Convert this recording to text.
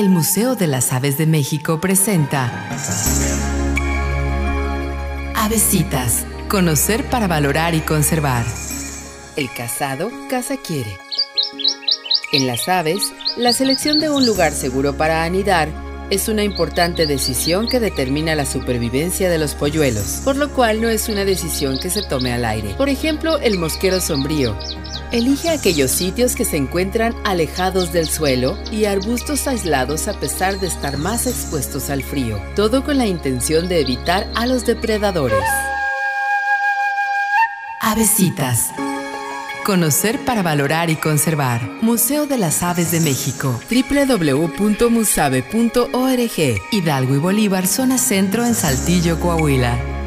El Museo de las Aves de México presenta Avesitas. Conocer para valorar y conservar. El casado casa quiere. En las aves, la selección de un lugar seguro para anidar es una importante decisión que determina la supervivencia de los polluelos, por lo cual no es una decisión que se tome al aire. Por ejemplo, el mosquero sombrío. Elige aquellos sitios que se encuentran alejados del suelo y arbustos aislados a pesar de estar más expuestos al frío, todo con la intención de evitar a los depredadores. Avesitas. Conocer para valorar y conservar. Museo de las Aves de México. www.musave.org. Hidalgo y Bolívar, zona centro en Saltillo, Coahuila.